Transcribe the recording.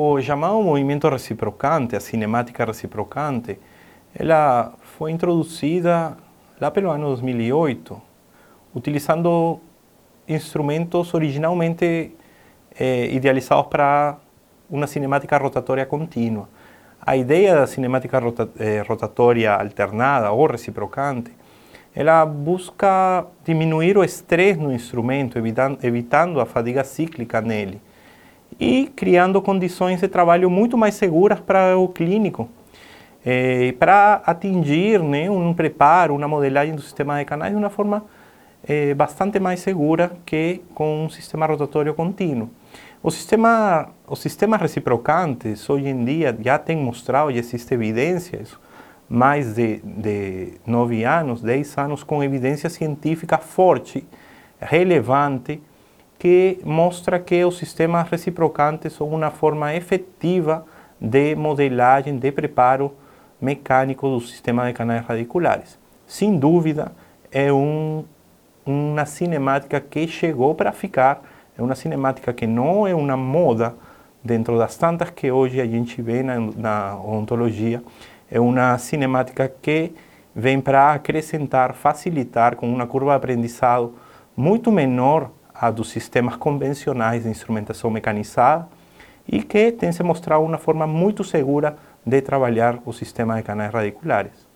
O chamado movimento reciprocante, a cinemática reciprocante, ela foi introduzida lá pelo ano 2008, utilizando instrumentos originalmente eh, idealizados para uma cinemática rotatória contínua. A ideia da cinemática rota, eh, rotatória alternada ou reciprocante, ela busca diminuir o estresse no instrumento, evitando, evitando a fadiga cíclica nele e criando condições de trabalho muito mais seguras para o clínico, eh, para atingir né, um preparo, uma modelagem do sistema de canais de uma forma eh, bastante mais segura que com um sistema rotatório contínuo. O sistema, os sistemas reciprocantes hoje em dia já têm mostrado, e existe evidência, mais de, de nove anos, dez anos, com evidência científica forte, relevante, que mostra que os sistemas reciprocantes são uma forma efetiva de modelagem, de preparo mecânico do sistema de canais radiculares. Sem dúvida, é um, uma cinemática que chegou para ficar, é uma cinemática que não é uma moda dentro das tantas que hoje a gente vê na, na ontologia, é uma cinemática que vem para acrescentar, facilitar com uma curva de aprendizado muito menor a dos sistemas convencionais de instrumentação mecanizada e que tem se mostrado uma forma muito segura de trabalhar o sistema de canais radiculares.